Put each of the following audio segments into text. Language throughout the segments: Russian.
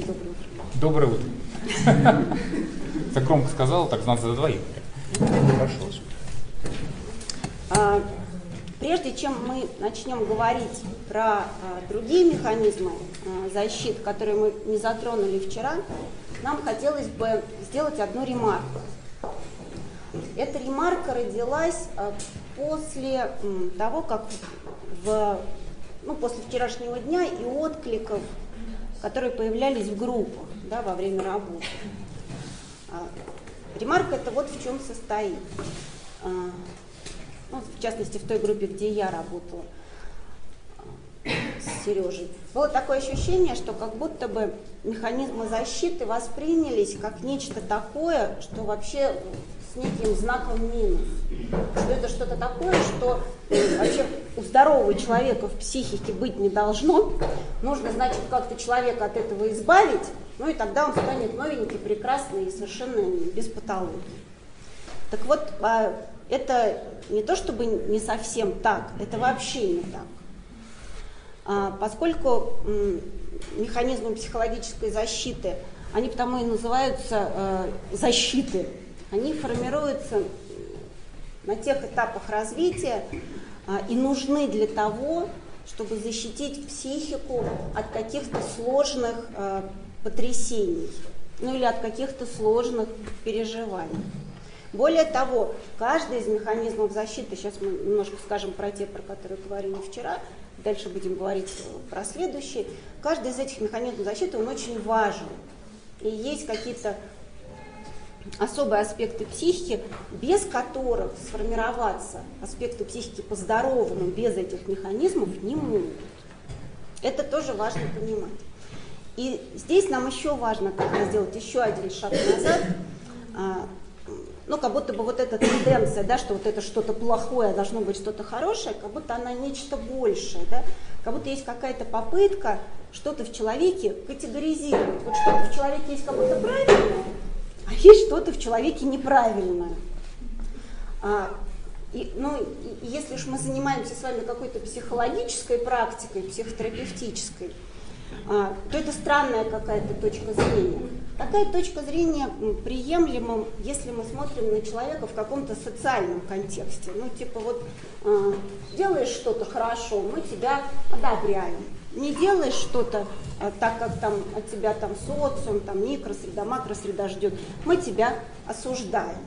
доброе утро. Доброе утро. Так громко сказала, так надо за двоих. Хорошо. А, Прежде чем мы начнем говорить про а, другие механизмы а, защиты, которые мы не затронули вчера, нам хотелось бы сделать одну ремарку. Эта ремарка родилась после того, как в, ну, после вчерашнего дня и откликов, которые появлялись в группах да, во время работы. А, ремарка это вот в чем состоит. А, ну, в частности, в той группе, где я работала с Сережей, было такое ощущение, что как будто бы механизмы защиты воспринялись как нечто такое, что вообще с неким знаком минус. Что это что-то такое, что э, вообще у здорового человека в психике быть не должно. Нужно, значит, как-то человека от этого избавить, ну и тогда он станет новенький, прекрасный и совершенно без патологии. Так вот, а, это не то чтобы не совсем так, это вообще не так. А, поскольку механизмы психологической защиты, они потому и называются э, защиты, они формируются на тех этапах развития а, и нужны для того, чтобы защитить психику от каких-то сложных э, потрясений, ну или от каких-то сложных переживаний. Более того, каждый из механизмов защиты, сейчас мы немножко скажем про те, про которые говорили вчера, дальше будем говорить про следующие, каждый из этих механизмов защиты, он очень важен. И есть какие-то особые аспекты психики, без которых сформироваться аспекты психики по-здоровому без этих механизмов не могут. Это тоже важно понимать. И здесь нам еще важно тогда сделать еще один шаг назад, а, ну, как будто бы вот эта тенденция, да, что вот это что-то плохое, должно быть что-то хорошее, как будто она нечто большее, да, как будто есть какая-то попытка что-то в человеке категоризировать. Вот что-то в человеке есть как будто правильное, а есть что-то в человеке неправильное. А, и, ну, и если уж мы занимаемся с вами какой-то психологической практикой, психотерапевтической, а, то это странная какая-то точка зрения. Такая точка зрения приемлема, если мы смотрим на человека в каком-то социальном контексте. Ну, типа вот э, делаешь что-то хорошо, мы тебя одобряем. Не делаешь что-то э, так, как там от тебя там социум, там микросреда, макросреда ждет, мы тебя осуждаем.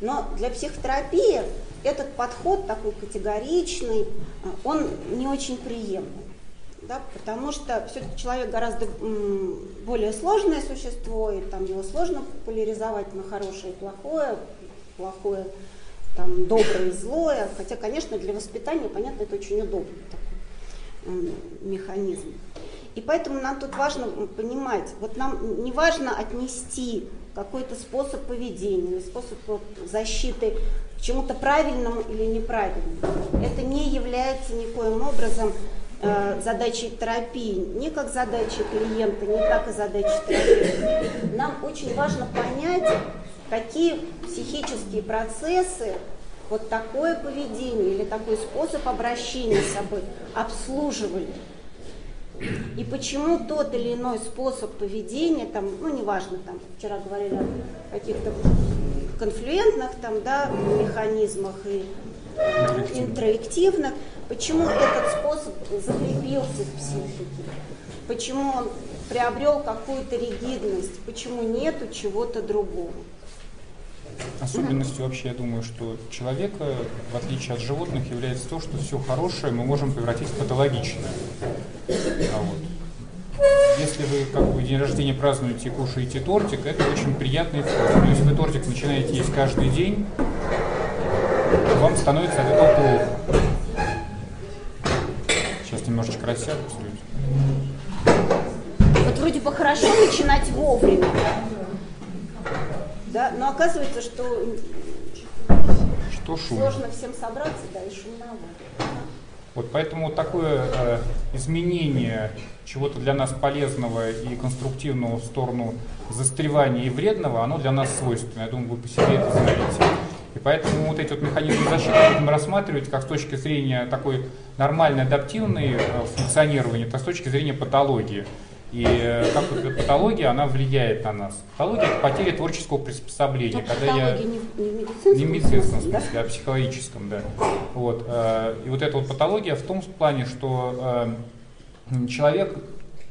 Но для психотерапии этот подход такой категоричный, э, он не очень приемлем да, потому что все-таки человек гораздо более сложное существо, и там его сложно поляризовать на хорошее и плохое, плохое, там, доброе и злое, хотя, конечно, для воспитания, понятно, это очень удобный такой механизм. И поэтому нам тут важно понимать, вот нам не важно отнести какой-то способ поведения, способ защиты к чему-то правильному или неправильному. Это не является никоим образом э, задачей терапии, не как задачей клиента, не как и задачей терапии. Нам очень важно понять, какие психические процессы вот такое поведение или такой способ обращения с собой обслуживали. И почему тот или иной способ поведения, там, ну неважно, там вчера говорили о каких-то конфлюентных там, да, механизмах и интроективных, почему этот способ закрепился в психике, почему он приобрел какую-то ригидность, почему нету чего-то другого. Особенностью вообще, я думаю, что человека, в отличие от животных, является то, что все хорошее мы можем превратить в патологичное. А вот. Если вы как бы день рождения празднуете и кушаете тортик, это очень приятный вкус. Но если вы тортик начинаете есть каждый день, вам становится от этого плохо. Сейчас немножечко рассяду Вот вроде бы хорошо начинать вовремя, да, но оказывается, что, что шум. сложно всем собраться, да, и шумновато. Вот поэтому такое э, изменение чего-то для нас полезного и конструктивного в сторону застревания и вредного, оно для нас свойственно. Я думаю, вы по себе это знаете. И поэтому вот эти вот механизмы защиты будем рассматривать как с точки зрения такой нормальной адаптивной э, функционирования, так с точки зрения патологии. И э, как вот эта патология, она влияет на нас. Патология – это потеря творческого приспособления. Но когда я... не, в- не в медицинском, Не в медицинском смысле, да? а в психологическом, да. Вот. э, И вот эта вот патология в том плане, что э, человек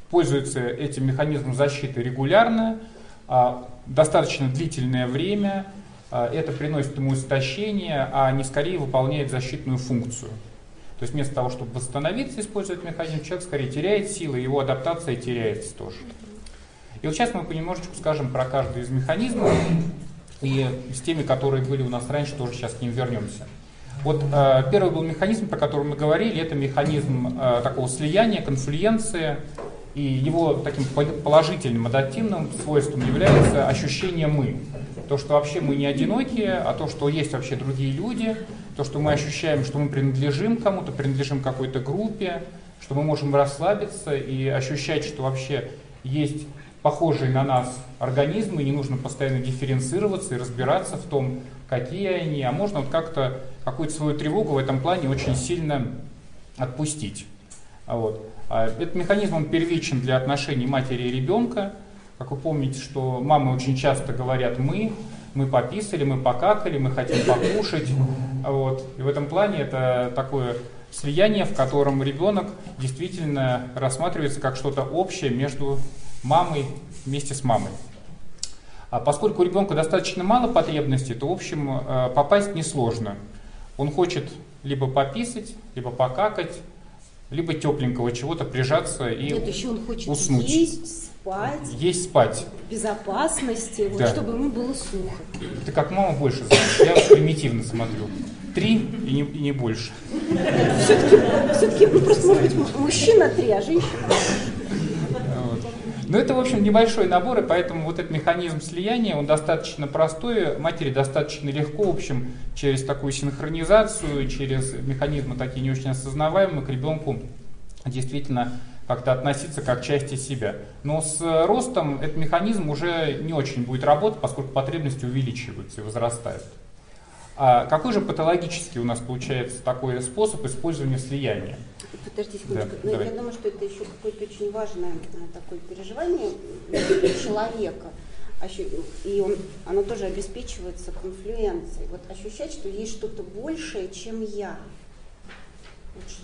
пользуется этим механизмом защиты регулярно, а, достаточно длительное время, а, это приносит ему истощение, а не скорее выполняет защитную функцию. То есть вместо того, чтобы восстановиться, использовать механизм, человек скорее теряет силы, его адаптация теряется тоже. И вот сейчас мы понемножечку скажем про каждый из механизмов, и с теми, которые были у нас раньше, тоже сейчас к ним вернемся. Вот э, первый был механизм, про который мы говорили, это механизм э, такого слияния, конфлюенции, и его таким по- положительным, адаптивным свойством является ощущение «мы». То, что вообще мы не одинокие, а то, что есть вообще другие люди, то, что мы ощущаем, что мы принадлежим кому-то, принадлежим какой-то группе, что мы можем расслабиться и ощущать, что вообще есть похожие на нас организмы, не нужно постоянно дифференцироваться и разбираться в том, какие они, а можно вот как-то какую-то свою тревогу в этом плане очень сильно отпустить. А Вот. А Этот механизм он первичен для отношений матери и ребенка. Как вы помните, что мамы очень часто говорят «мы», мы пописали, мы покакали, мы хотим покушать. Вот. И в этом плане это такое слияние, в котором ребенок действительно рассматривается как что-то общее между мамой вместе с мамой. А поскольку у ребенка достаточно мало потребностей, то, в общем, э, попасть несложно. Он хочет либо пописать, либо покакать, либо тепленького чего-то прижаться и Нет, еще он хочет уснуть. есть, спать, есть спать. безопасности, вот, Да. чтобы ему было сухо. Ты как мама больше знаешь, я примитивно смотрю. Три и не, и не больше. Все-таки, все-таки, ну просто может быть мужчина три, а женщина. Но это, в общем, небольшой набор, и поэтому вот этот механизм слияния, он достаточно простой, матери достаточно легко, в общем, через такую синхронизацию, через механизмы такие не очень осознаваемые к ребенку действительно как-то относиться как к части себя. Но с э, ростом этот механизм уже не очень будет работать, поскольку потребности увеличиваются и возрастают. А какой же патологический у нас получается такой способ использования слияния? Подожди секундочку. Да, Но давай. я думаю, что это еще какое-то очень важное а, такое переживание для человека. И он, оно тоже обеспечивается конфлюенцией. Вот ощущать, что есть что-то большее, чем я.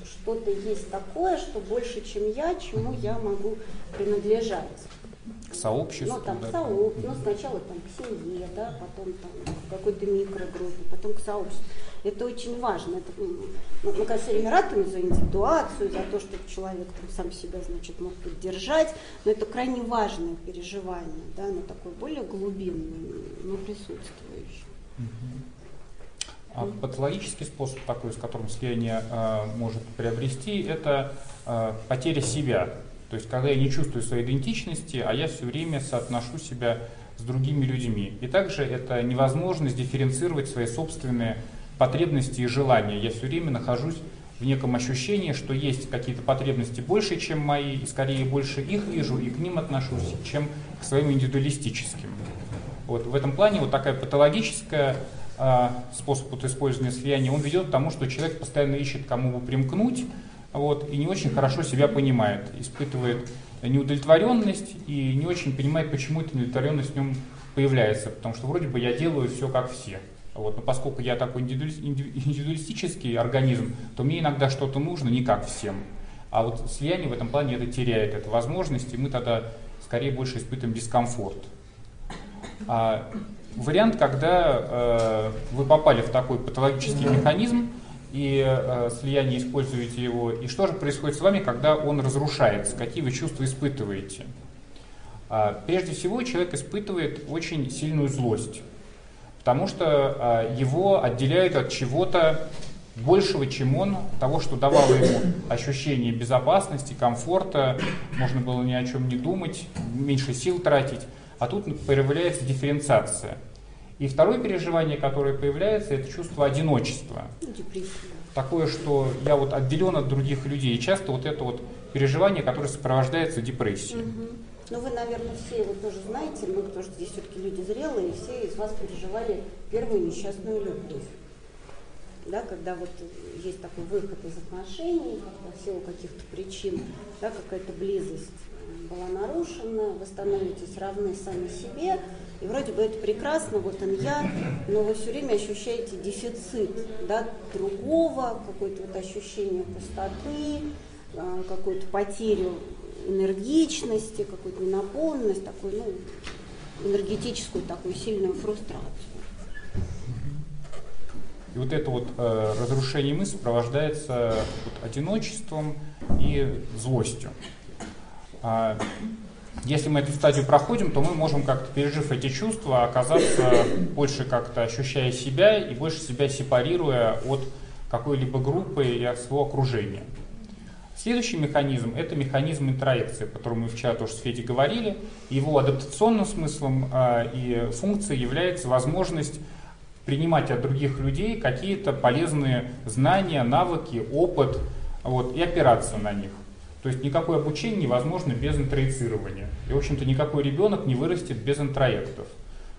Что-то есть такое, что больше, чем я, чему я могу принадлежать. К сообществу? Ну, там, да? сооб- ну, сначала там, к семье, да, потом там, к какой-то микрогруппе, потом к сообществу. Это очень важно. Это, ну, мы, конечно, время ратуем за индивидуацию, за то, чтобы человек там, сам себя, значит, мог поддержать, но это крайне важное переживание, да, оно такое более глубинное, но присутствующее. А патологический способ такой, с которым слияние э, может приобрести, это э, потеря себя. То есть, когда я не чувствую своей идентичности, а я все время соотношу себя с другими людьми. И также это невозможность дифференцировать свои собственные потребности и желания. Я все время нахожусь в неком ощущении, что есть какие-то потребности больше, чем мои, и скорее больше их вижу и к ним отношусь, чем к своим индивидуалистическим. Вот, в этом плане вот такая патологическая способ вот использования слияния, он ведет к тому, что человек постоянно ищет, кому бы примкнуть, вот, и не очень хорошо себя понимает, испытывает неудовлетворенность и не очень понимает, почему эта неудовлетворенность в нем появляется, потому что вроде бы я делаю все как все. Вот, но поскольку я такой индивидуали- инди- индивидуалистический организм, то мне иногда что-то нужно не как всем. А вот слияние в этом плане это теряет эту возможность, и мы тогда скорее больше испытываем дискомфорт. А, вариант, когда э, вы попали в такой патологический механизм и э, слияние используете его, и что же происходит с вами, когда он разрушается, какие вы чувства испытываете? А, прежде всего, человек испытывает очень сильную злость, потому что а, его отделяют от чего-то большего, чем он, того, что давало ему ощущение безопасности, комфорта, можно было ни о чем не думать, меньше сил тратить, а тут появляется дифференциация. И второе переживание, которое появляется, это чувство одиночества. Депрессия. Такое, что я вот отделен от других людей. И часто вот это вот переживание, которое сопровождается депрессией. Мгм. Ну, вы, наверное, все его тоже знаете, мы, потому что здесь все-таки люди зрелые, все из вас переживали первую несчастную любовь. да, когда вот есть такой выход из отношений, когда в силу каких-то причин, да, какая-то близость была нарушена, вы становитесь равны сами себе, и вроде бы это прекрасно, вот он я, но вы все время ощущаете дефицит да, другого, какое-то вот ощущение пустоты, а, какую-то потерю энергичности, какую-то ненаполненность, такую, ну, энергетическую такую сильную фрустрацию. И вот это вот э, разрушение мысли сопровождается вот, одиночеством и злостью. А, если мы эту стадию проходим, то мы можем как-то, пережив эти чувства, оказаться больше как-то ощущая себя и больше себя сепарируя от какой-либо группы и от своего окружения. Следующий механизм – это механизм интроекции, о котором мы вчера тоже с Федей говорили. Его адаптационным смыслом э, и функцией является возможность принимать от других людей какие-то полезные знания, навыки, опыт вот, и опираться на них. То есть никакое обучение невозможно без интроицирования. И, в общем-то, никакой ребенок не вырастет без интроектов.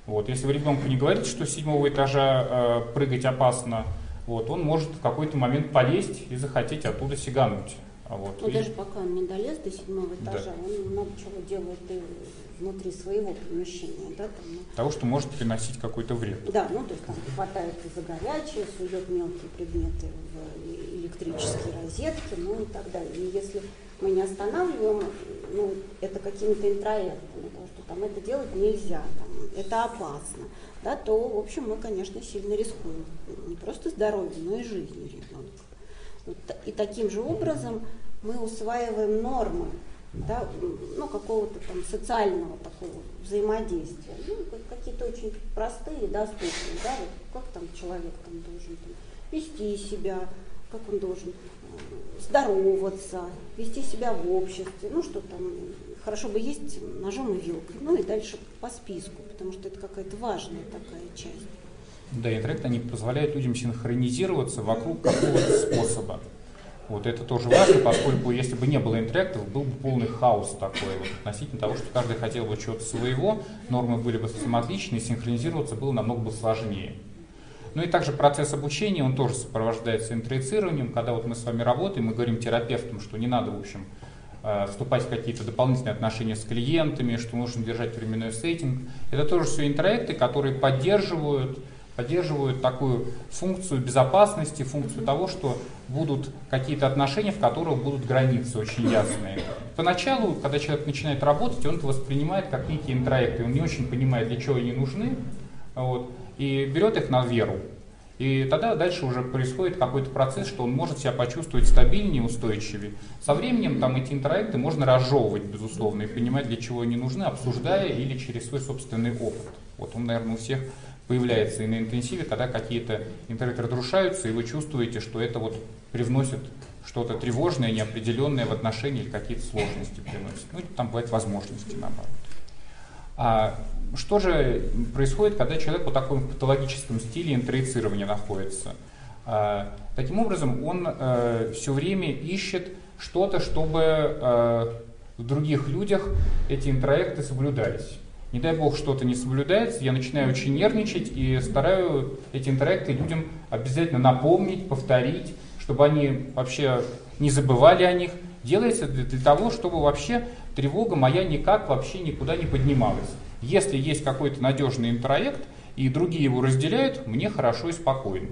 Вот. Если вы ребенку не говорите, что с седьмого этажа э, прыгать опасно, вот, он может в какой-то момент полезть и захотеть оттуда сигануть. А вот. Ну, и... даже пока он не долез до седьмого этажа, да. он много чего делает и внутри своего помещения. Да, там, ну. Того, что может приносить какой-то вред. Да, ну то есть там хватает за горячее, сует мелкие предметы в электрические розетки, ну и так далее. И если мы не останавливаем ну, это какими-то интроектами, потому что там это делать нельзя, там, это опасно, да, то, в общем, мы, конечно, сильно рискуем. Не просто здоровьем, но и жизнью ребенка. Вот, и таким же образом мы усваиваем нормы да, ну, какого-то там социального такого взаимодействия. Ну, какие-то очень простые, доступные, да, вот как там человек там должен там, вести себя, как он должен здороваться, вести себя в обществе, ну что там, хорошо бы есть ножом и вилкой, ну и дальше по списку, потому что это какая-то важная такая часть. Да, интернет, они позволяют людям синхронизироваться вокруг какого-то способа. Вот это тоже важно, поскольку если бы не было интерактов, был бы полный хаос такой, вот, относительно того, что каждый хотел бы чего-то своего, нормы были бы совсем отличные, синхронизироваться было намного бы сложнее. Ну и также процесс обучения, он тоже сопровождается интроицированием. Когда вот мы с вами работаем, мы говорим терапевтам, что не надо, в общем, э, вступать в какие-то дополнительные отношения с клиентами, что нужно держать временной сеттинг. Это тоже все интроекты, которые поддерживают, поддерживают такую функцию безопасности, функцию того, что будут какие-то отношения, в которых будут границы очень ясные. Поначалу, когда человек начинает работать, он это воспринимает как некие интроекты, он не очень понимает, для чего они нужны. Вот и берет их на веру. И тогда дальше уже происходит какой-то процесс, что он может себя почувствовать стабильнее, устойчивее. Со временем там эти интроекты можно разжевывать, безусловно, и понимать, для чего они нужны, обсуждая или через свой собственный опыт. Вот он, наверное, у всех появляется и на интенсиве, когда какие-то интроекты разрушаются, и вы чувствуете, что это вот привносит что-то тревожное, неопределенное в отношении или какие-то сложности приносит. Ну, там бывают возможности, наоборот. А что же происходит, когда человек по такому патологическом стиле интроицирования находится? А, таким образом, он э, все время ищет что-то, чтобы э, в других людях эти интроекты соблюдались. Не дай бог что-то не соблюдается, я начинаю очень нервничать и стараю эти интроекты людям обязательно напомнить, повторить, чтобы они вообще не забывали о них. Делается для, для того, чтобы вообще тревога моя никак вообще никуда не поднималась. Если есть какой-то надежный интроект, и другие его разделяют, мне хорошо и спокойно.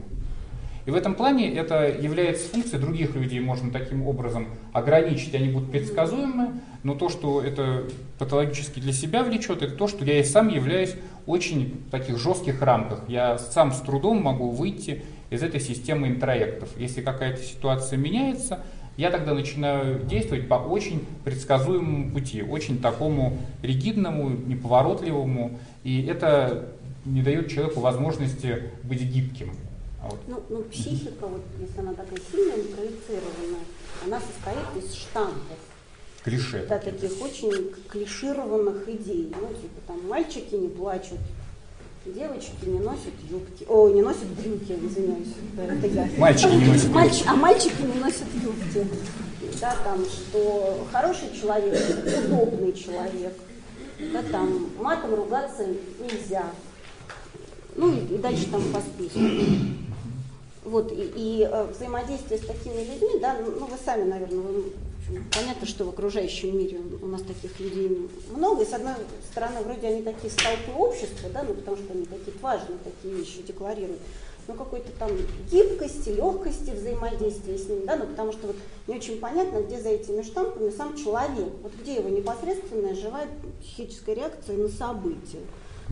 И в этом плане это является функцией других людей, можно таким образом ограничить, они будут предсказуемы, но то, что это патологически для себя влечет, это то, что я и сам являюсь очень в таких жестких рамках. Я сам с трудом могу выйти из этой системы интроектов. Если какая-то ситуация меняется, я тогда начинаю действовать по очень предсказуемому пути, очень такому ригидному, неповоротливому, и это не дает человеку возможности быть гибким. А вот. Ну, ну, психика, вот, если она такая сильно проецированная, она состоит из штампов. Клише. Да, таких очень клишированных идей. Ну, типа там мальчики не плачут, Девочки не носят юбки. О, не носят брюки, извиняюсь. Это я. Мальчики не носят Мальч... А мальчики не носят юбки. Да, там, что хороший человек, удобный человек. Да, там, матом ругаться нельзя. Ну и, и дальше там по списку. Вот, и, и э, взаимодействие с такими людьми, да, ну вы сами, наверное, вы, понятно, что в окружающем мире у нас таких людей много, и с одной стороны, вроде они такие столпы общества, да, ну, потому что они такие важные такие вещи декларируют, ну, какой-то там гибкости, легкости взаимодействия с ним, да, ну, потому что вот не очень понятно, где за этими штампами сам человек, вот где его непосредственная живая психическая реакция на события.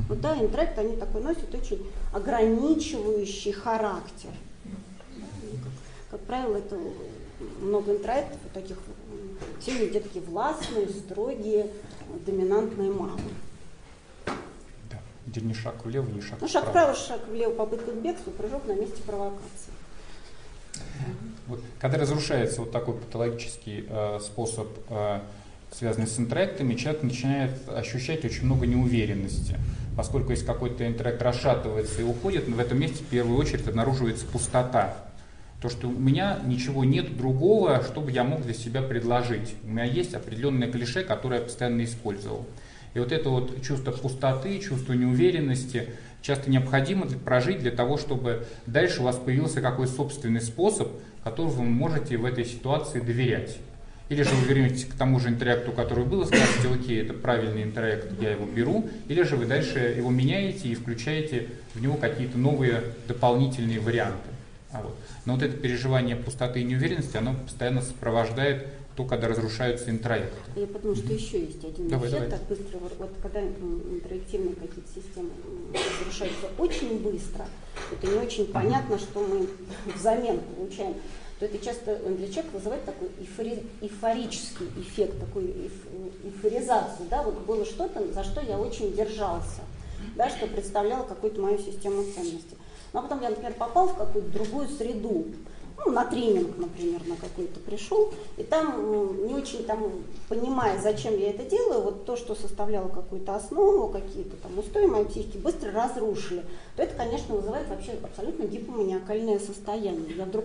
Вот, да, интроект, они такой носят очень ограничивающий характер. Как правило, это много интроектов, таких сильные где такие властные, строгие, доминантные мамы. Да, где ни шаг влево, ни шаг ну, шаг вправо, шаг влево, попытка к бегству, прыжок на месте провокации. Вот, когда разрушается вот такой патологический э, способ, э, связанный с интроектами, человек начинает ощущать очень много неуверенности. Поскольку если какой-то интроект расшатывается и уходит, в этом месте в первую очередь обнаруживается пустота. То, что у меня ничего нет другого, чтобы я мог для себя предложить. У меня есть определенное клише, которое я постоянно использовал. И вот это вот чувство пустоты, чувство неуверенности часто необходимо прожить для того, чтобы дальше у вас появился какой собственный способ, который вы можете в этой ситуации доверять. Или же вы вернетесь к тому же интеракту, который был, и скажете, окей, это правильный интеракт, я его беру, или же вы дальше его меняете и включаете в него какие-то новые дополнительные варианты. А вот. Но вот это переживание пустоты и неуверенности, оно постоянно сопровождает то, когда разрушаются интроекты. Я подумала, что еще есть один давай, эффект, так быстро, вот, вот когда интерактивные какие-то системы разрушаются очень быстро, это не очень понятно, что мы взамен получаем, то это часто для человека вызывает такой эйфори, эйфорический эффект, такую эйфоризацию, да, вот было что-то, за что я очень держался, да, что представляло какую-то мою систему ценностей. Ну, а потом я, например, попал в какую-то другую среду, ну, на тренинг, например, на какой-то пришел, и там, не очень там, понимая, зачем я это делаю, вот то, что составляло какую-то основу, какие-то там устои моей психики, быстро разрушили, то это, конечно, вызывает вообще абсолютно гипоманиакальное состояние. Я вдруг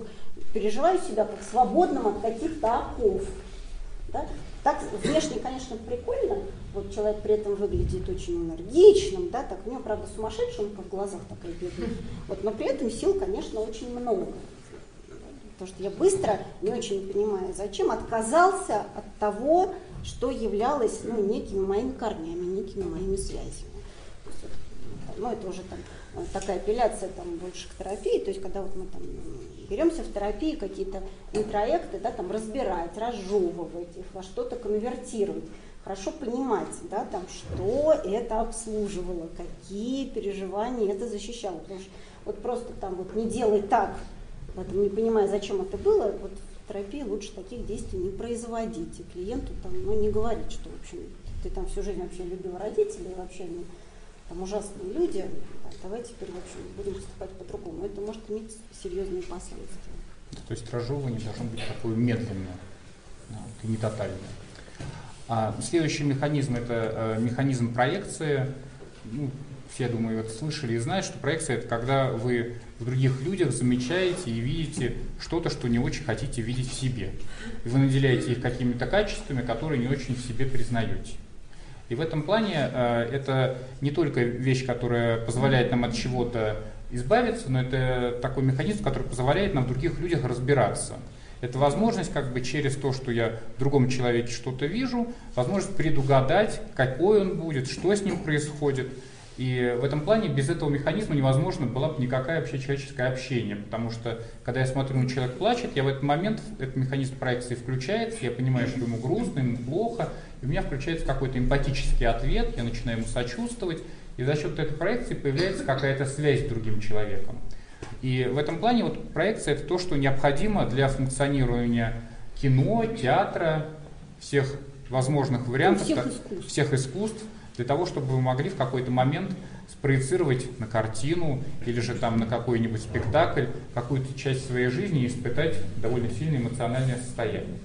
переживаю себя как свободным от каких-то оков. Да? Так внешне, конечно, прикольно, вот человек при этом выглядит очень энергичным, да, так у него, правда, сумасшедший, он в глазах такая бедная, вот, но при этом сил, конечно, очень много. Потому что я быстро, не очень понимаю, зачем отказался от того, что являлось ну, некими моими корнями, некими моими связями. Ну, это уже там э, такая апелляция там больше к терапии, то есть когда вот мы там беремся в терапии какие-то интроекты, да, там разбирать, разжевывать их, во что-то конвертировать, хорошо понимать, да, там, что это обслуживало, какие переживания это защищало. Потому что вот просто там вот не делай так, вот, не понимая, зачем это было, вот в терапии лучше таких действий не производить. И клиенту там, ну, не говорить, что, в общем, ты там всю жизнь вообще любил родителей, вообще ну, там ужасные люди, давай теперь, в будем поступать по-другому. Это может иметь серьезные последствия. То есть разжевывание должно быть такое медленное, и не тотальное. А следующий механизм – это э, механизм проекции. Ну, все, думаю, это слышали и знают, что проекция – это когда вы в других людях замечаете и видите что-то, что не очень хотите видеть в себе. И вы наделяете их какими-то качествами, которые не очень в себе признаете. И в этом плане э, это не только вещь, которая позволяет нам от чего-то избавиться, но это такой механизм, который позволяет нам в других людях разбираться. Это возможность как бы через то, что я в другом человеке что-то вижу, возможность предугадать, какой он будет, что с ним происходит. И в этом плане без этого механизма невозможно было бы никакое вообще человеческое общение, потому что когда я смотрю, на человек плачет, я в этот момент, этот механизм проекции включается, я понимаю, что ему грустно, ему плохо, и у меня включается какой-то эмпатический ответ, я начинаю ему сочувствовать, и за счет этой проекции появляется какая-то связь с другим человеком. И в этом плане вот проекция это то, что необходимо для функционирования кино, театра, всех возможных вариантов, всех искусств. всех искусств для того, чтобы вы могли в какой-то момент спроецировать на картину или же там на какой-нибудь спектакль какую-то часть своей жизни и испытать довольно сильное эмоциональное состояние.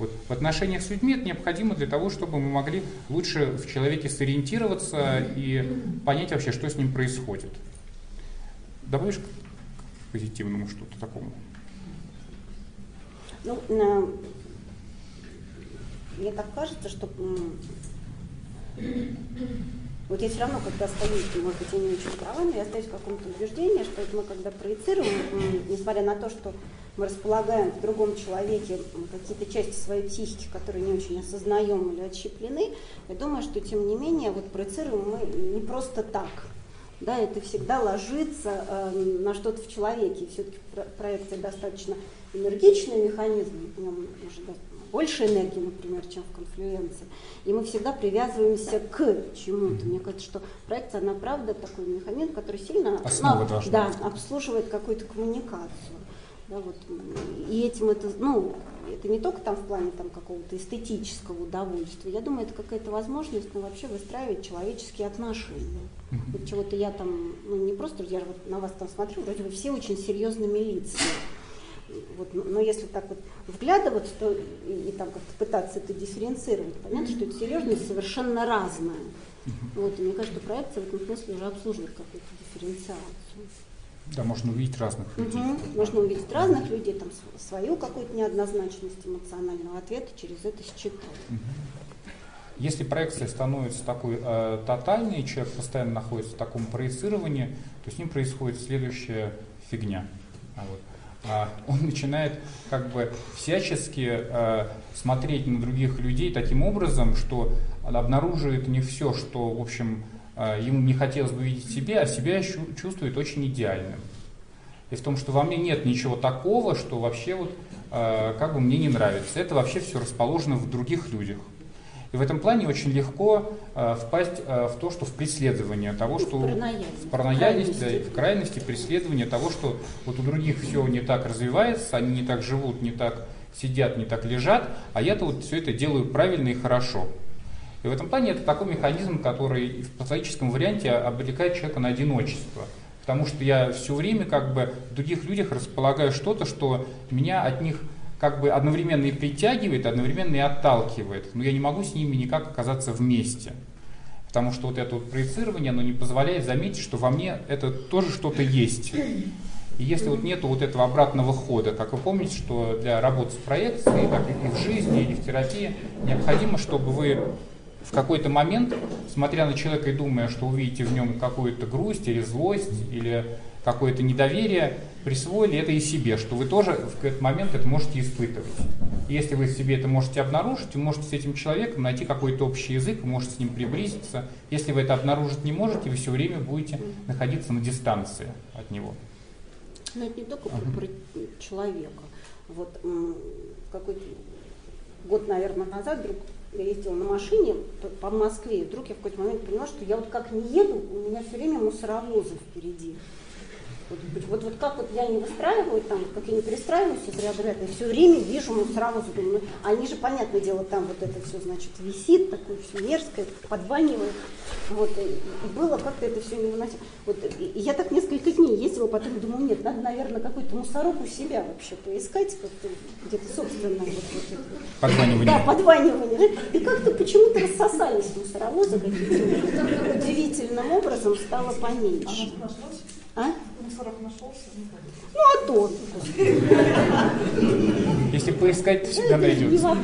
Вот в отношениях с людьми это необходимо для того, чтобы мы могли лучше в человеке сориентироваться и понять вообще, что с ним происходит. Добавишь к позитивному что-то такому? Ну, на... мне так кажется, что Вот я все равно, когда остаюсь, может быть, я не очень права, но я остаюсь в каком-то убеждении, что это мы когда проецируем, несмотря на то, что мы располагаем в другом человеке какие-то части своей психики, которые не очень осознаем или отщеплены, я думаю, что тем не менее вот проецируем мы не просто так. Да, это всегда ложится э, на что-то в человеке. Все-таки проекция достаточно энергичный механизм, в нем может больше энергии, например, чем в конфлюенции. И мы всегда привязываемся к чему-то. Мне кажется, что проекция, она правда такой механизм, который сильно ну, да, обслуживает какую-то коммуникацию. Да, вот, и этим это, ну, это не только там в плане там, какого-то эстетического удовольствия. Я думаю, это какая-то возможность ну, вообще выстраивать человеческие отношения. Вот чего-то я там, ну не просто, я вот на вас там смотрю, вроде бы все очень серьезными лицами. Вот, но если так вот вглядываться, то и, и там как-то пытаться это дифференцировать, понятно, что это серьезность совершенно разная. Вот, и мне кажется, проекция в этом смысле уже обслуживает какую-то дифференциацию. Да, можно увидеть разных людей. Угу. Можно увидеть разных людей, там свою какую-то неоднозначность эмоционального ответа через это считать. Угу. Если проекция становится такой э, тотальной, человек постоянно находится в таком проецировании, то с ним происходит следующая фигня. А вот. А, он начинает как бы всячески э, смотреть на других людей таким образом, что обнаруживает не все, что, в общем, э, ему не хотелось бы видеть себе, а себя чувствует очень идеальным. И в том, что во мне нет ничего такого, что вообще вот э, как бы мне не нравится. Это вообще все расположено в других людях. И в этом плане очень легко э, впасть э, в то, что в преследование того, что в паранояльность, да, в крайности преследование того, что вот у других все не так развивается, они не так живут, не так сидят, не так лежат, а я-то вот все это делаю правильно и хорошо. И в этом плане это такой механизм, который в патологическом варианте обрекает человека на одиночество. Потому что я все время как бы в других людях располагаю что-то, что меня от них как бы одновременно и притягивает, одновременно и отталкивает. Но я не могу с ними никак оказаться вместе. Потому что вот это вот проецирование, оно не позволяет заметить, что во мне это тоже что-то есть. И если вот нету вот этого обратного хода, как вы помните, что для работы с проекцией, так и в жизни, или в терапии, необходимо, чтобы вы в какой-то момент, смотря на человека и думая, что увидите в нем какую-то грусть или злость, или какое-то недоверие, присвоили это и себе, что вы тоже в этот момент это можете испытывать. если вы себе это можете обнаружить, вы можете с этим человеком найти какой-то общий язык, вы можете с ним приблизиться. Если вы это обнаружить не можете, вы все время будете находиться на дистанции от него. Но это не только uh-huh. про человека. Вот какой-то год, наверное, назад вдруг я ездила на машине по Москве, и вдруг я в какой-то момент поняла, что я вот как не еду, у меня все время мусоровозы впереди. Вот, вот, вот как вот я не выстраиваю, там, как я не перестраиваюсь из ряда ряд, я все время вижу мусоровозы, думаю, ну, они же, понятное дело, там вот это все, значит, висит, такое все мерзкое, подванивает. Вот, и, и было как-то это все невыносимо. Вот, и, и я так несколько дней ездила, потом думаю, нет, надо, наверное, какой-то мусорок у себя вообще поискать, как-то где-то собственно. Вот, вот это. Подванивание. Да, подванивание. И как-то почему-то рассосались мусоровозы каким-то удивительным образом, стало поменьше. А? Нашелся? Ну, а то. Если поискать, то всегда найдется.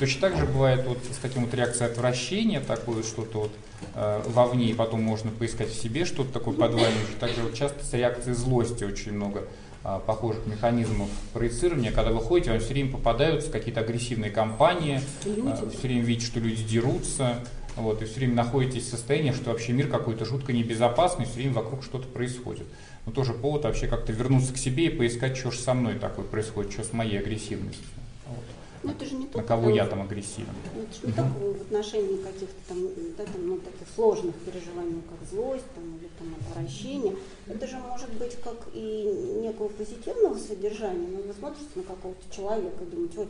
Точно так же бывает вот с таким вот реакцией отвращения, такое что-то вот э, вовне, и потом можно поискать в себе что-то такое подваливающее. Также вот часто с реакцией злости очень много э, похожих механизмов проецирования. Когда вы ходите, вам все время попадаются какие-то агрессивные компании, э, все время видите, что люди дерутся, вот, и все время находитесь в состоянии, что вообще мир какой-то жутко небезопасный, все время вокруг что-то происходит. Но тоже повод вообще как-то вернуться к себе и поискать, что же со мной такое происходит, что с моей агрессивностью. Вот. Ну, это же не на кого я там агрессивен. Ну, это же не только в отношении каких-то там, да, там ну, таких сложных переживаний, как злость там, или там, отвращение. Это же может быть как и некого позитивного содержания. Но вы смотрите на какого-то человека и думаете, ой,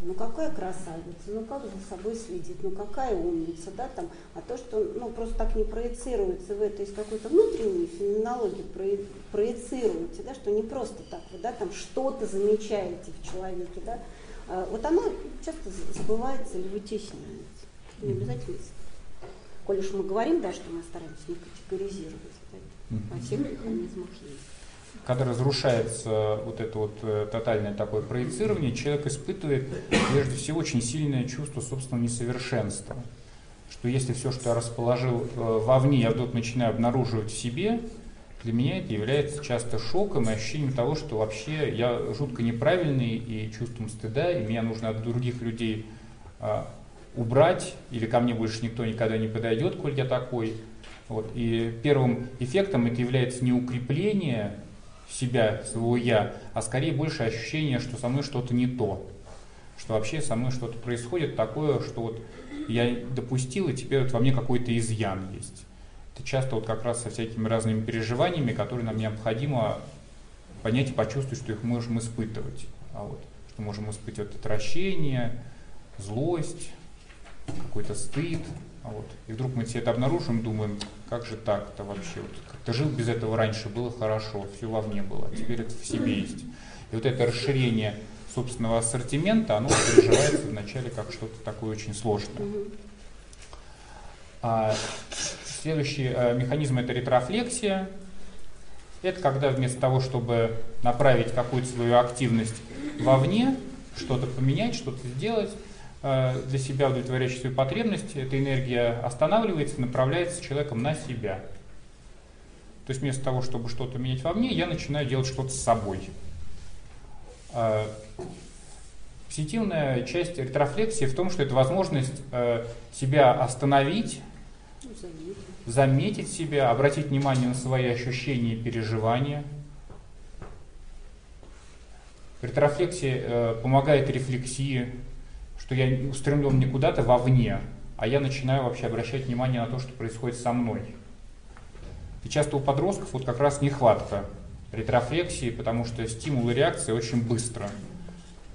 ну какая красавица, ну как за собой следит, ну какая умница, да, там, а то, что, ну, просто так не проецируется в это из какой-то внутренней феноменологии про, проецируете, да, что не просто так вы, да, там что-то замечаете в человеке, да, а, вот оно часто забывается или вытесняется, не обязательно. Коль уж мы говорим, да, что мы стараемся не категоризировать, да, во всех механизмах есть когда разрушается вот это вот э, тотальное такое проецирование, человек испытывает прежде всего очень сильное чувство собственного несовершенства. что если все, что я расположил э, вовне, я вдруг начинаю обнаруживать в себе, для меня это является часто шоком и ощущением того, что вообще я жутко неправильный и чувством стыда, и меня нужно от других людей э, убрать, или ко мне больше никто никогда не подойдет, коль я такой. Вот. И первым эффектом это является не укрепление себя, своего я, а скорее больше ощущение, что со мной что-то не то. Что вообще со мной что-то происходит такое, что вот я допустил, и теперь вот во мне какой-то изъян есть. Это часто вот как раз со всякими разными переживаниями, которые нам необходимо понять и почувствовать, что их можем испытывать. А вот, что можем испытывать отвращение, злость, какой-то стыд. А вот. И вдруг мы все это обнаружим, думаем, как же так-то вообще? Вот, как-то жил без этого раньше, было хорошо, все вовне было, а теперь это в себе есть. И вот это расширение собственного ассортимента, оно переживается вначале как что-то такое очень сложное. А следующий а, механизм это ретрофлексия. Это когда вместо того, чтобы направить какую-то свою активность вовне, что-то поменять, что-то сделать, для себя удовлетворяющие свои потребности, эта энергия останавливается, направляется человеком на себя. То есть вместо того, чтобы что-то менять вовне, я начинаю делать что-то с собой. Э, позитивная часть ретрофлексии в том, что это возможность э, себя остановить, заметить себя, обратить внимание на свои ощущения и переживания. Ретрофлексия помогает рефлексии, что я устремлен не куда-то вовне, а я начинаю вообще обращать внимание на то, что происходит со мной. И часто у подростков вот как раз нехватка ретрофлексии, потому что стимул и реакция очень быстро.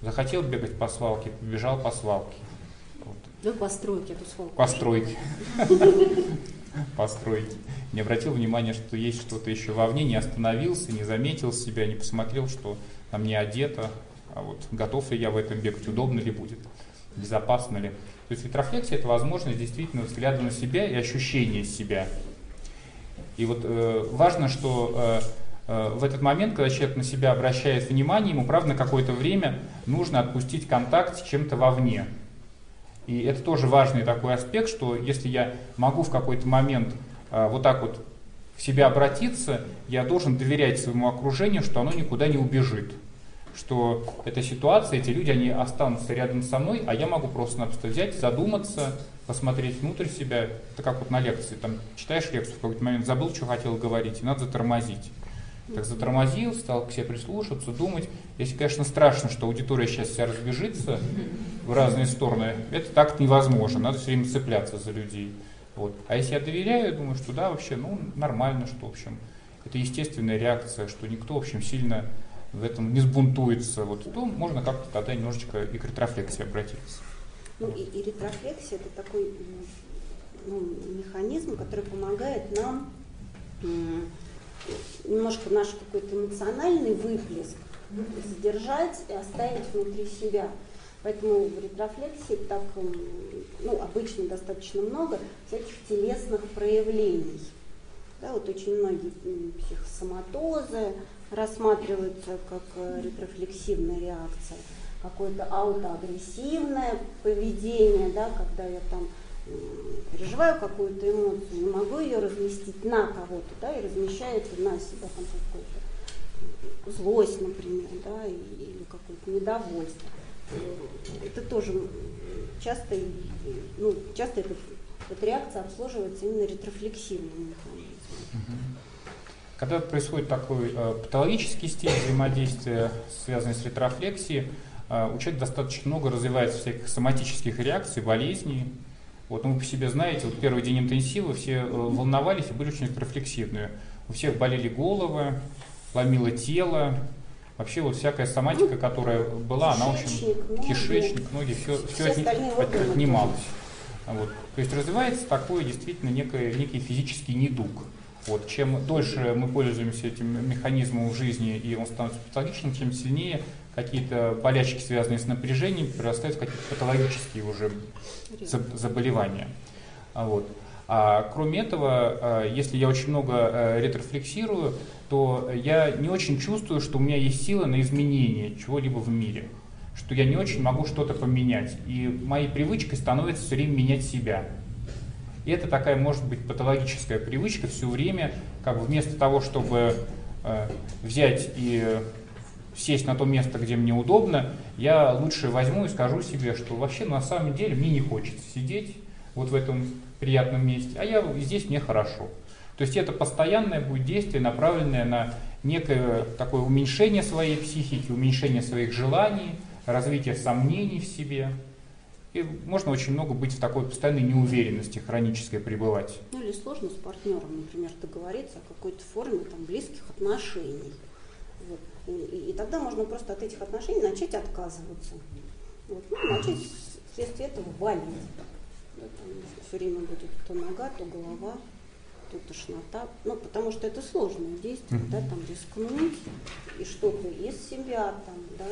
Захотел бегать по свалке, побежал по свалке. Вот. Ну, постройки эту свалку. Постройки. Постройки. Не обратил внимания, что есть что-то еще вовне, не остановился, не заметил себя, не посмотрел, что на мне одето, а вот готов ли я в этом бегать, удобно ли будет безопасно ли. То есть ретрофлексия – это возможность действительно взгляда на себя и ощущения себя. И вот э, важно, что э, э, в этот момент, когда человек на себя обращает внимание, ему, правда, на какое-то время нужно отпустить контакт с чем-то вовне. И это тоже важный такой аспект, что если я могу в какой-то момент э, вот так вот в себя обратиться, я должен доверять своему окружению, что оно никуда не убежит что эта ситуация, эти люди, они останутся рядом со мной, а я могу просто-напросто взять, задуматься, посмотреть внутрь себя. Это как вот на лекции, там читаешь лекцию, в какой-то момент забыл, что хотел говорить, и надо затормозить. Так затормозил, стал к себе прислушиваться, думать. Если, конечно, страшно, что аудитория сейчас вся разбежится в разные стороны, это так невозможно, надо все время цепляться за людей. Вот. А если я доверяю, я думаю, что да, вообще, ну, нормально, что, в общем, это естественная реакция, что никто, в общем, сильно в этом не сбунтуется, вот, то можно как-то тогда немножечко и к ретрофлексии обратиться. Ну и, и ретрофлексия это такой ну, механизм, который помогает нам немножко наш какой-то эмоциональный выплеск задержать и оставить внутри себя. Поэтому в ретрофлексии так, ну, обычно достаточно много всяких телесных проявлений. Да, вот очень многие психосоматозы, рассматривается как э, ретрофлексивная реакция, какое-то аутоагрессивное поведение, да, когда я там переживаю какую-то эмоцию, не могу ее разместить на кого-то, да, и размещаю это на себя там какую-то злость, например, да, или какое-то недовольство. Это тоже часто, ну, часто эта, эта реакция обслуживается именно ретрофлексивным механизмом. Когда происходит такой э, патологический стиль взаимодействия, связанный с ретрофлексией, э, у человека достаточно много развивается всяких соматических реакций, болезней. Вот, ну, вы по себе знаете, вот первый день интенсива все э, волновались и были очень рефлексивные. У всех болели головы, ломило тело, Вообще вот всякая соматика, которая была, она очень кишечник, ноги, все, все, все от, отнималось. Вот. То есть развивается такой действительно некий, некий физический недуг. Вот, чем дольше мы пользуемся этим механизмом в жизни, и он становится патологичным, тем сильнее какие-то болячки, связанные с напряжением, перерастают в какие-то патологические уже заболевания. А вот. А кроме этого, а, если я очень много а, ретрофлексирую, то я не очень чувствую, что у меня есть сила на изменение чего-либо в мире, что я не очень могу что-то поменять. И моей привычкой становится все время менять себя. И это такая, может быть, патологическая привычка все время, как бы вместо того, чтобы э, взять и сесть на то место, где мне удобно, я лучше возьму и скажу себе, что вообще на самом деле мне не хочется сидеть вот в этом приятном месте, а я здесь мне хорошо. То есть это постоянное будет действие, направленное на некое такое уменьшение своей психики, уменьшение своих желаний, развитие сомнений в себе. И можно очень много быть в такой постоянной неуверенности хронической пребывать. Ну или сложно с партнером, например, договориться о какой-то форме там, близких отношений. Вот. И, и, тогда можно просто от этих отношений начать отказываться. Вот. Ну, начать вследствие этого валить. Да, там все время будет то нога, то голова, то тошнота. Ну, потому что это сложное действие, mm-hmm. да, там рискнуть и что-то из себя там, да,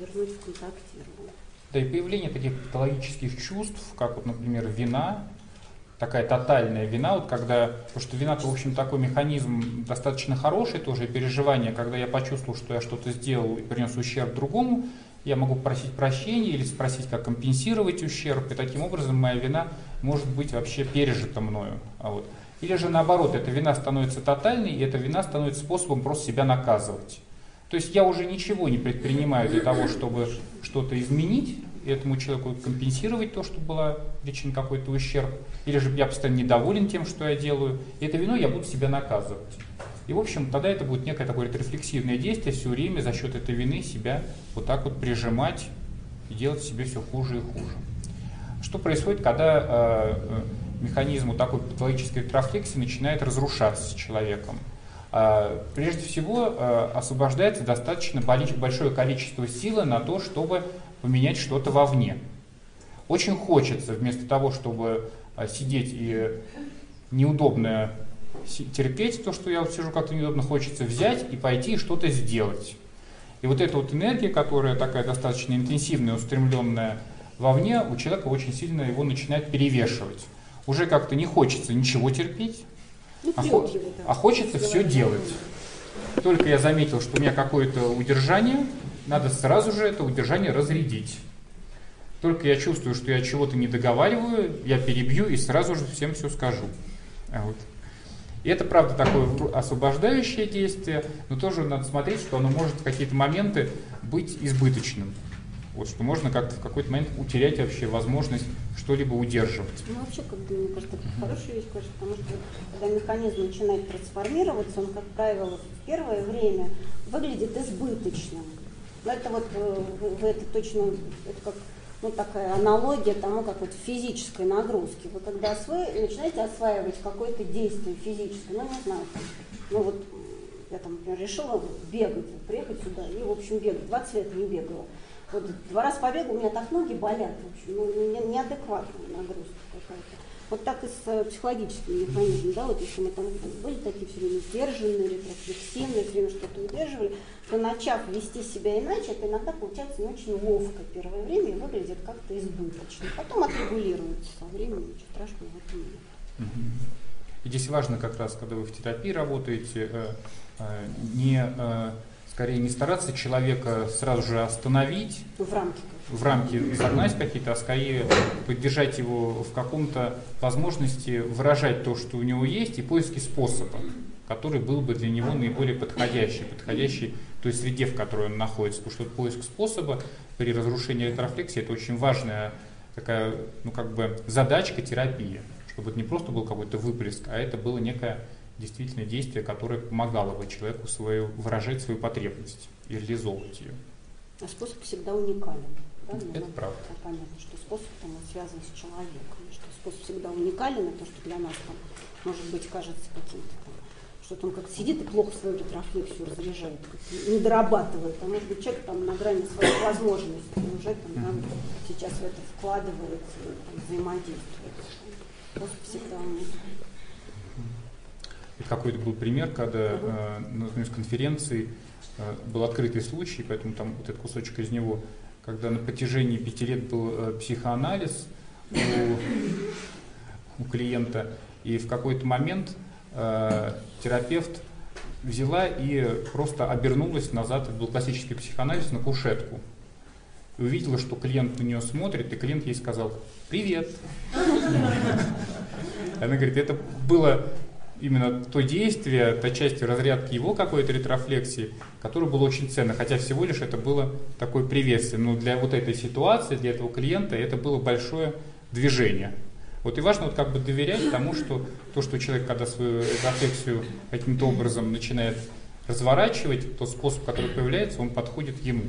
вернуть в контактирование. Да и появление таких патологических чувств, как вот, например, вина, такая тотальная вина, вот когда, потому что вина, в общем, такой механизм достаточно хороший тоже, переживание, когда я почувствовал, что я что-то сделал и принес ущерб другому, я могу просить прощения или спросить, как компенсировать ущерб, и таким образом моя вина может быть вообще пережита мною. А вот. Или же наоборот, эта вина становится тотальной, и эта вина становится способом просто себя наказывать. То есть я уже ничего не предпринимаю для того, чтобы что-то изменить, этому человеку компенсировать то, что была причина какой-то ущерб, или же я постоянно недоволен тем, что я делаю, и это вино я буду себя наказывать. И, в общем, тогда это будет некое такое рефлексивное действие, все время за счет этой вины себя вот так вот прижимать и делать себе все хуже и хуже. Что происходит, когда э, э механизм вот такой патологической рефлексии начинает разрушаться с человеком? Э, прежде всего, э, освобождается достаточно большое количество силы на то, чтобы поменять что-то вовне. Очень хочется, вместо того, чтобы а, сидеть и неудобно терпеть то, что я вот сижу как-то неудобно, хочется взять и пойти и что-то сделать. И вот эта вот энергия, которая такая достаточно интенсивная, устремленная вовне, у человека очень сильно его начинает перевешивать. Уже как-то не хочется ничего терпеть, ну, а, хо- а хочется все делать. Только я заметил, что у меня какое-то удержание, надо сразу же это удержание разрядить. Только я чувствую, что я чего-то не договариваю, я перебью и сразу же всем все скажу. А вот. И это, правда, такое освобождающее действие, но тоже надо смотреть, что оно может в какие-то моменты быть избыточным. Вот что можно как-то в какой-то момент утерять вообще возможность что-либо удерживать. Ну, вообще, как бы, мне кажется, это хорошая вещь, конечно, потому что когда механизм начинает трансформироваться, он, как правило, в первое время выглядит избыточным. Но это вот э, вы, вы это точно, это как ну, такая аналогия тому, как вот физической нагрузки. Вы когда осво... начинаете осваивать какое-то действие физическое, ну не знаю, там, ну вот я там, например, решила бегать, приехать сюда и, в общем, бегать. 20 лет не бегала. Вот два раза побегала, у меня так ноги болят, в общем, ну, не, неадекватная нагрузка какая-то. Вот так и с э, психологическим механизмом, да, вот если мы там были такие все время сдержанные или рефлексивные, все время что-то удерживали, то начав вести себя иначе, это иногда получается не очень ловко первое время и выглядит как-то избыточно. Потом отрегулируется со временем, ничего страшного в этом нет. И здесь важно как раз, когда вы в терапии работаете, э, э, не скорее не стараться человека сразу же остановить, в рамки, в рамки загнать какие-то, а скорее поддержать его в каком-то возможности выражать то, что у него есть, и поиски способа, который был бы для него наиболее подходящий, подходящий той среде, в которой он находится. Потому что поиск способа при разрушении ретрофлексии это очень важная такая, ну как бы задачка терапии, чтобы это не просто был какой-то выплеск, а это было некое действительно действие, которое помогало бы человеку свою, выражать свою потребность и реализовывать ее. А способ всегда уникален. Да? Это ну, правда. Понятно, что способ там, связан с человеком, что способ всегда уникален, и то, что для нас там, может быть, кажется каким-то там, что-то он как сидит и плохо свою рефлексию разряжает, не дорабатывает, а может быть человек там на грани своих возможностей уже там, да, сейчас в это вкладывается, там, взаимодействует. Способ всегда уникален какой-то был пример, когда э, на одной из конференций э, был открытый случай, поэтому там вот этот кусочек из него, когда на протяжении пяти лет был э, психоанализ у, у клиента, и в какой-то момент э, терапевт взяла и просто обернулась назад, это был классический психоанализ, на кушетку. И увидела, что клиент на нее смотрит, и клиент ей сказал «Привет!» Она говорит, это было именно то действие, та часть разрядки его какой-то ретрофлексии, которая была очень ценна, хотя всего лишь это было такое приветствие. Но для вот этой ситуации, для этого клиента это было большое движение. Вот и важно вот как бы доверять тому, что то, что человек, когда свою ретрофлексию каким-то образом начинает разворачивать, тот способ, который появляется, он подходит ему.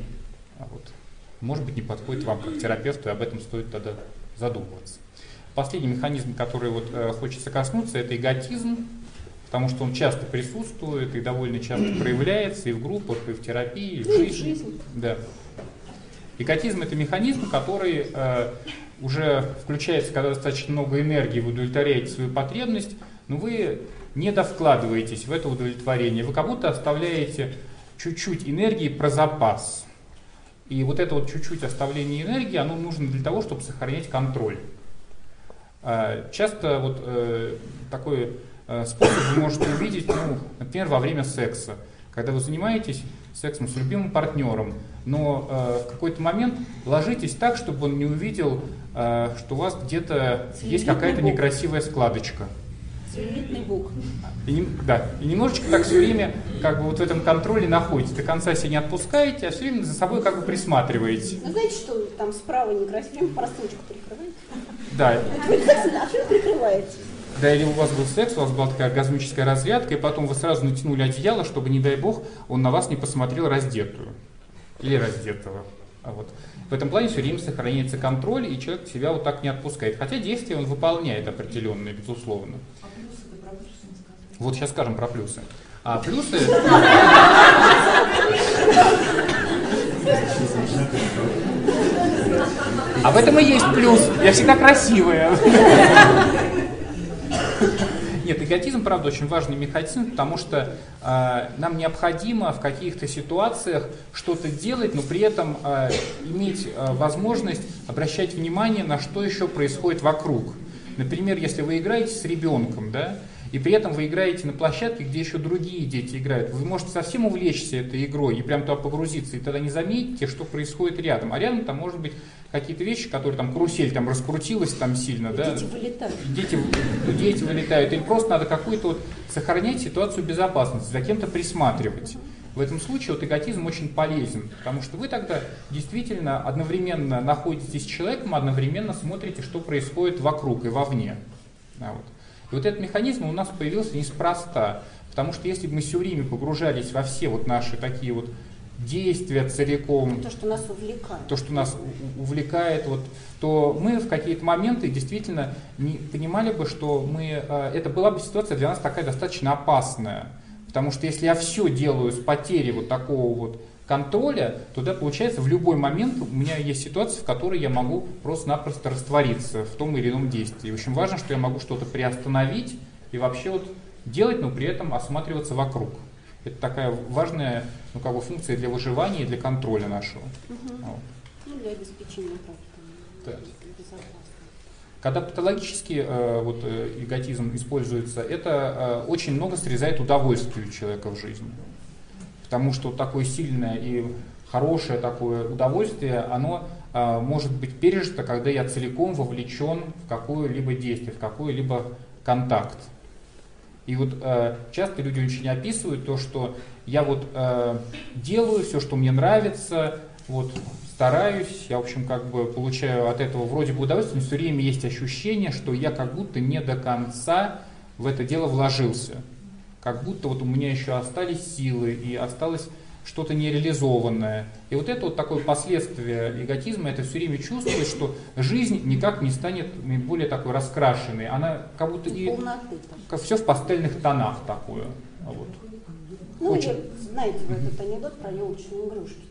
А вот, может быть, не подходит вам как терапевту, и об этом стоит тогда задумываться. Последний механизм, который вот, э, хочется коснуться, это эготизм, потому что он часто присутствует и довольно часто проявляется и в группах, и в терапии, и в жизни. И в жизни. Да. Эготизм это механизм, который э, уже включается, когда достаточно много энергии, вы удовлетворяете свою потребность, но вы не довкладываетесь в это удовлетворение. Вы как будто оставляете чуть-чуть энергии про запас. И вот это вот чуть-чуть оставление энергии, оно нужно для того, чтобы сохранять контроль. А, часто вот э, такой э, способ вы можете увидеть, ну, например, во время секса. Когда вы занимаетесь сексом с любимым партнером, но э, в какой-то момент ложитесь так, чтобы он не увидел, э, что у вас где-то есть какая-то некрасивая складочка. Целлюлитный бук. И, не- да, и немножечко так все время как бы вот в этом контроле находитесь. До конца себя не отпускаете, а все время за собой как бы присматриваете. Ну, знаете, что там справа некрасиво, простыночку прикрываете? Да, вы, кстати, а что вы прикрываете? Да, или у вас был секс, у вас была такая оргазмическая разрядка, и потом вы сразу натянули одеяло, чтобы, не дай бог, он на вас не посмотрел раздетую. Или раздетого. А вот. В этом плане все время сохраняется контроль, и человек себя вот так не отпускает. Хотя действия он выполняет определенные, безусловно. Вот сейчас скажем про плюсы. А плюсы... А в этом и есть плюс. Я всегда красивая. Нет, эготизм, правда, очень важный механизм, потому что э, нам необходимо в каких-то ситуациях что-то делать, но при этом э, иметь э, возможность обращать внимание на что еще происходит вокруг. Например, если вы играете с ребенком, да, и при этом вы играете на площадке, где еще другие дети играют, вы можете совсем увлечься этой игрой и прям туда погрузиться, и тогда не заметите, что происходит рядом. А рядом там может быть какие-то вещи, которые там карусель там раскрутилась там сильно, да, Дети вылетают. дети, дети вылетают, или просто надо какую-то вот сохранять ситуацию безопасности, за кем-то присматривать. В этом случае вот эготизм очень полезен, потому что вы тогда действительно одновременно находитесь с человеком, одновременно смотрите, что происходит вокруг и вовне. Да, вот. И вот этот механизм у нас появился неспроста, потому что если бы мы все время погружались во все вот наши такие вот действия целиком, То, что нас увлекает. то, что нас увлекает, вот, то мы в какие-то моменты действительно не понимали бы, что мы, э, это была бы ситуация для нас такая достаточно опасная. Потому что если я все делаю с потерей вот такого вот контроля, то да, получается в любой момент у меня есть ситуация, в которой я могу просто-напросто раствориться в том или ином действии. Очень важно, что я могу что-то приостановить и вообще вот делать, но при этом осматриваться вокруг. Это такая важная ну, как бы функция для выживания и для контроля нашего. Вот. Ну, для обеспечения. Да. Когда патологический э, вот, э, эготизм используется, это э, очень много срезает удовольствие у человека в жизни. Потому что такое сильное и хорошее такое удовольствие, оно э, может быть пережито, когда я целиком вовлечен в какое-либо действие, в какой-либо контакт. И вот э, часто люди очень описывают то, что я вот э, делаю все, что мне нравится, вот стараюсь, я, в общем, как бы получаю от этого вроде бы удовольствие, но все время есть ощущение, что я как будто не до конца в это дело вложился. Как будто вот у меня еще остались силы и осталось что-то нереализованное. И вот это вот такое последствие эготизма, это все время чувствовать, что жизнь никак не станет более такой раскрашенной. Она как будто и там. все в пастельных тонах такое. А Вот. Ну, Очень. или, знаете, вы этот анекдот про елочные игрушки.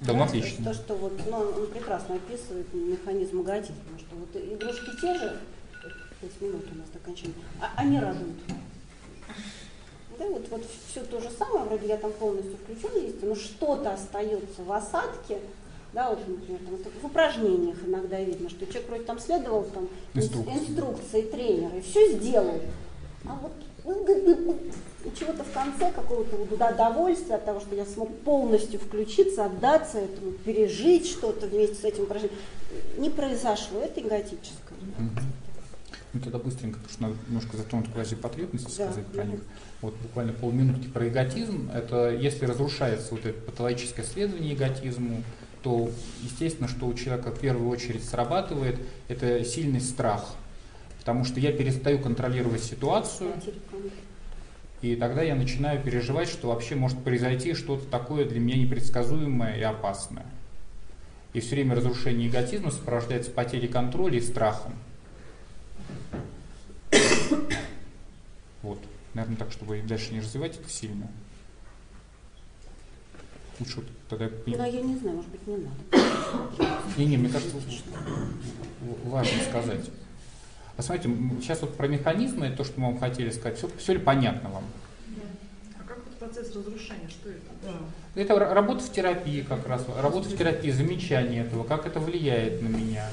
Да, Да, отлично. То, что вот, ну, он прекрасно описывает механизм эготизма, что вот игрушки те же, 5 минут у нас до окончания, а они радуют. Да, вот, вот все то же самое, вроде я там полностью включен есть, но что-то остается в осадке, да, вот, например, там, в упражнениях иногда видно, что человек вроде там следовал там инс- Инструкции. инструкции тренера и все сделал, а вот и чего-то в конце какого-то удовольствия от того, что я смог полностью включиться, отдаться этому, пережить что-то вместе с этим упражнением, не произошло. Это эготическое. Ну тогда быстренько, потому что надо немножко затронуть квазипотребности, Да. сказать про них. Вот буквально полминутки про эготизм. Это если разрушается вот это патологическое следование эготизму, то естественно, что у человека в первую очередь срабатывает, это сильный страх. Потому что я перестаю контролировать ситуацию, и тогда я начинаю переживать, что вообще может произойти что-то такое для меня непредсказуемое и опасное. И все время разрушение эготизма сопровождается потерей контроля и страхом. Вот. Наверное, так, чтобы дальше не развивать это сильно. Лучше вот тогда... Ну, я не знаю, может быть, не надо. Не, не, мне кажется, важно сказать. А смотрите, сейчас вот про механизмы, то, что мы вам хотели сказать, все, все ли понятно вам? А как вот процесс разрушения, что это? Это ра- работа в терапии как раз, работа в терапии, замечание этого, как это влияет на меня,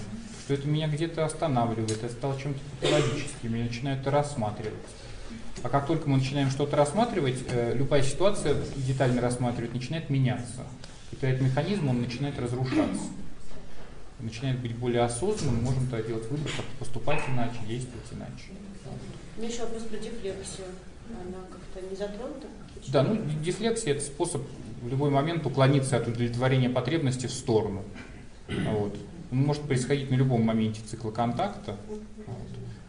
что это меня где-то останавливает, это стало чем-то патологическим, я начинаю это рассматривать. А как только мы начинаем что-то рассматривать, э, любая ситуация детально рассматривать начинает меняться. И этот механизм, он начинает разрушаться. Начинает быть более осознанным, мы можем тогда делать выбор, как поступать иначе, действовать иначе. У меня еще вопрос про дефлексию. Она как-то не затронута? Да, ну дефлексия это способ в любой момент уклониться от удовлетворения потребности в сторону. Вот. Он может происходить на любом моменте цикла контакта. Вот.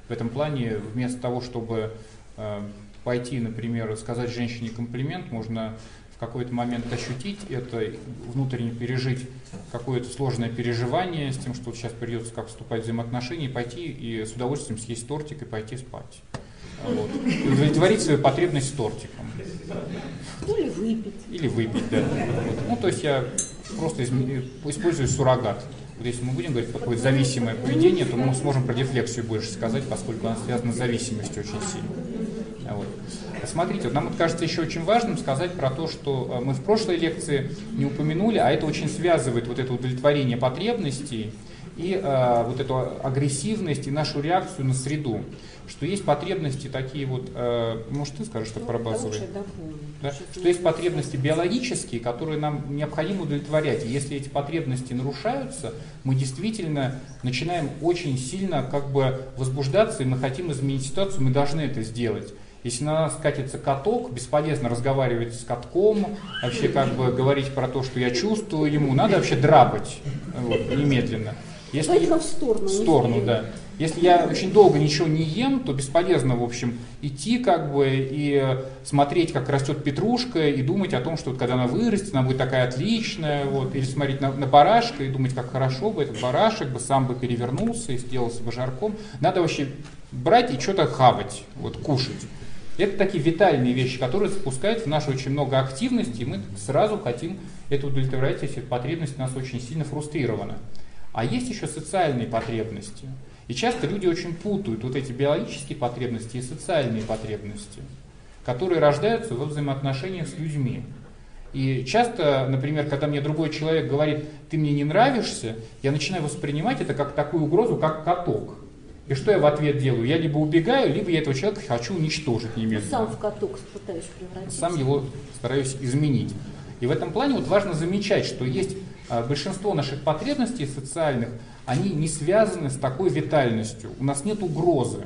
В этом плане вместо того, чтобы э, пойти, например, сказать женщине комплимент, можно в какой-то момент ощутить это, внутренне пережить какое-то сложное переживание с тем, что вот сейчас придется как вступать в взаимоотношения, и пойти и с удовольствием съесть тортик и пойти спать. Вот. И удовлетворить свою потребность тортиком. Ну, или выпить. Или выпить, да. Вот. Ну, то есть я просто использую суррогат. Вот если мы будем говорить про какое-то зависимое поведение, то мы сможем про дефлексию больше сказать, поскольку она связана с зависимостью очень сильно. А Вот. А Смотрите, вот нам вот кажется еще очень важным сказать про то, что э, мы в прошлой лекции не упомянули, а это очень связывает вот это удовлетворение потребностей и э, вот эту агрессивность и нашу реакцию на среду. Что есть потребности такие вот, э, может ты скажешь, что про Ну, базовые? я дополню. Да? Что есть потребности биологические, которые нам необходимо удовлетворять. И если эти потребности нарушаются, мы действительно начинаем очень сильно как бы возбуждаться, и мы хотим изменить ситуацию, мы должны это сделать. Если на нас катится каток, бесполезно разговаривать с катком, вообще как бы говорить про то, что я чувствую ему, надо вообще драпать вот, немедленно. Если Желательно в сторону. в сторону, да. Если я очень долго ничего не ем, то бесполезно, в общем, идти как бы и смотреть, как растет петрушка, и думать о том, что вот когда она вырастет, она будет такая отличная, вот, или смотреть на, на барашка и думать, как хорошо бы этот барашек бы сам бы перевернулся и сделался бы жарком. Надо вообще брать и что-то хавать, вот, кушать. Это такие витальные вещи, которые запускают в нас очень много активности, и мы сразу хотим это удовлетворять, если потребность нас очень сильно фрустрирована. А есть еще социальные потребности. И часто люди очень путают вот эти биологические потребности и социальные потребности, которые рождаются во взаимоотношениях с людьми. И часто, например, когда мне другой человек говорит, ты мне не нравишься, я начинаю воспринимать это как такую угрозу, как каток. И что я в ответ делаю? Я либо убегаю, либо я этого человека хочу уничтожить немедленно Сам в каток пытаюсь превратиться. сам его стараюсь изменить. И в этом плане вот важно замечать, что есть большинство наших потребностей социальных, они не связаны с такой витальностью. У нас нет угрозы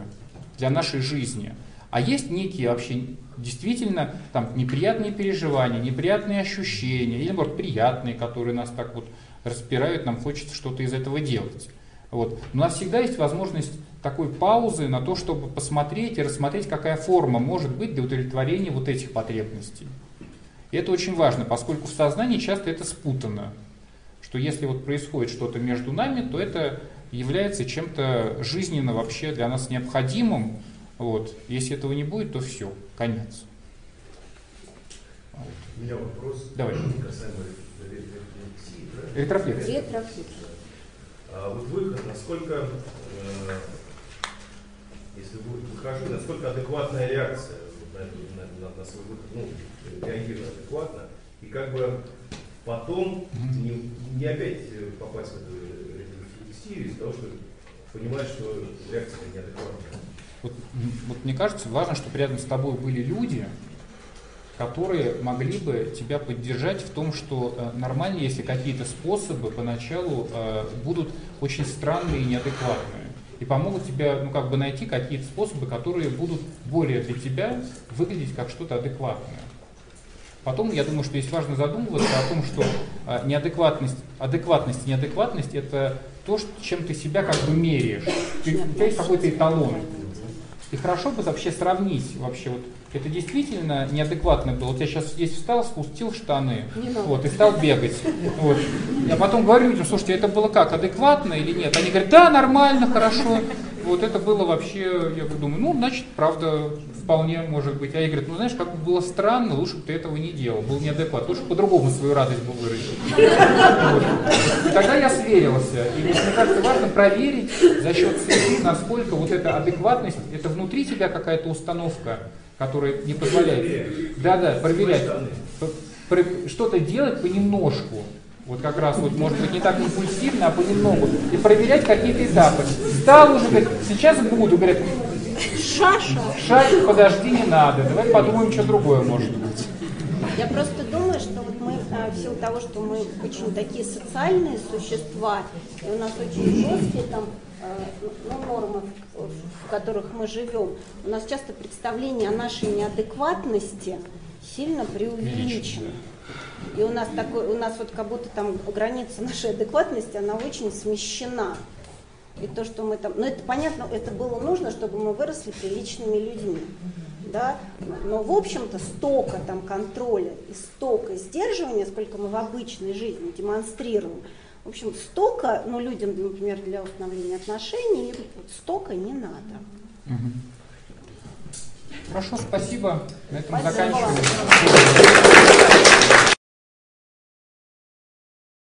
для нашей жизни. А есть некие вообще действительно там неприятные переживания, неприятные ощущения, или, может, приятные, которые нас так вот распирают, нам хочется что-то из этого делать. Вот. Но у нас всегда есть возможность такой паузы на то, чтобы посмотреть и рассмотреть, какая форма может быть для удовлетворения вот этих потребностей. И это очень важно, поскольку в сознании часто это спутано. Что если вот происходит что-то между нами, то это является чем-то жизненно вообще для нас необходимым. Вот. Если этого не будет, то все, конец. У меня вопрос Давай. касаемо рефлексии. да? Ретрофлексия. Ретрофлексия. А вот выход, насколько, э, если вы- выхожу, насколько адекватная реакция на, на- на- на свой выход, ну, реагирую адекватно, и как бы потом не, не опять э, попасть в эту рефлексию из-за того, что понимаешь, что реакция неадекватная. Вот, вот мне кажется, важно, чтобы рядом с тобой были люди, которые могли бы тебя поддержать в том, что э, нормально, если какие-то способы поначалу э, будут очень странные и неадекватные. и помогут тебе ну, как бы найти какие-то способы, которые будут более для тебя выглядеть как что-то адекватное. Потом, я думаю, что здесь важно задумываться о том, что а, неадекватность, адекватность и неадекватность – это то, чем ты себя как бы меряешь. Ты, у тебя есть какой-то эталон. И хорошо бы вообще сравнить вообще вот это действительно неадекватно было. Вот я сейчас здесь встал, спустил штаны, вот, и стал бегать. Вот. Я потом говорю людям, слушайте, это было как, адекватно или нет? Они говорят, да, нормально, хорошо. Вот это было вообще, я думаю, ну, значит, правда, вполне может быть. А я говорю, ну, знаешь, как было странно, лучше бы ты этого не делал, был неадекват, лучше по-другому свою радость бы выразил. И тогда я сверился. И мне кажется, важно проверить за счет среды, насколько вот эта адекватность, это внутри тебя какая-то установка, которая не позволяет. Да-да, проверять. Что-то делать понемножку. Вот как раз вот, может быть, не так импульсивно, а понемногу. И проверять какие-то этапы. Стал уже, говорит, сейчас буду, говорят, Шаша. Шаша, подожди, не надо. Давай подумаем, что другое может быть. Я просто думаю, что вот мы а, в силу того, что мы очень такие социальные существа, и у нас очень жесткие там а, ну, нормы, в которых мы живем, у нас часто представление о нашей неадекватности сильно преувеличено. И у нас такой, у нас вот как будто там граница нашей адекватности, она очень смещена. И то, что мы там, ну это понятно, это было нужно, чтобы мы выросли приличными людьми, да. Но в общем-то стока там контроля и стока сдерживания, сколько мы в обычной жизни демонстрируем, в общем, стока, ну людям, например, для установления отношений, стока не надо. Хорошо, спасибо. На этом Спасибо. заканчиваем.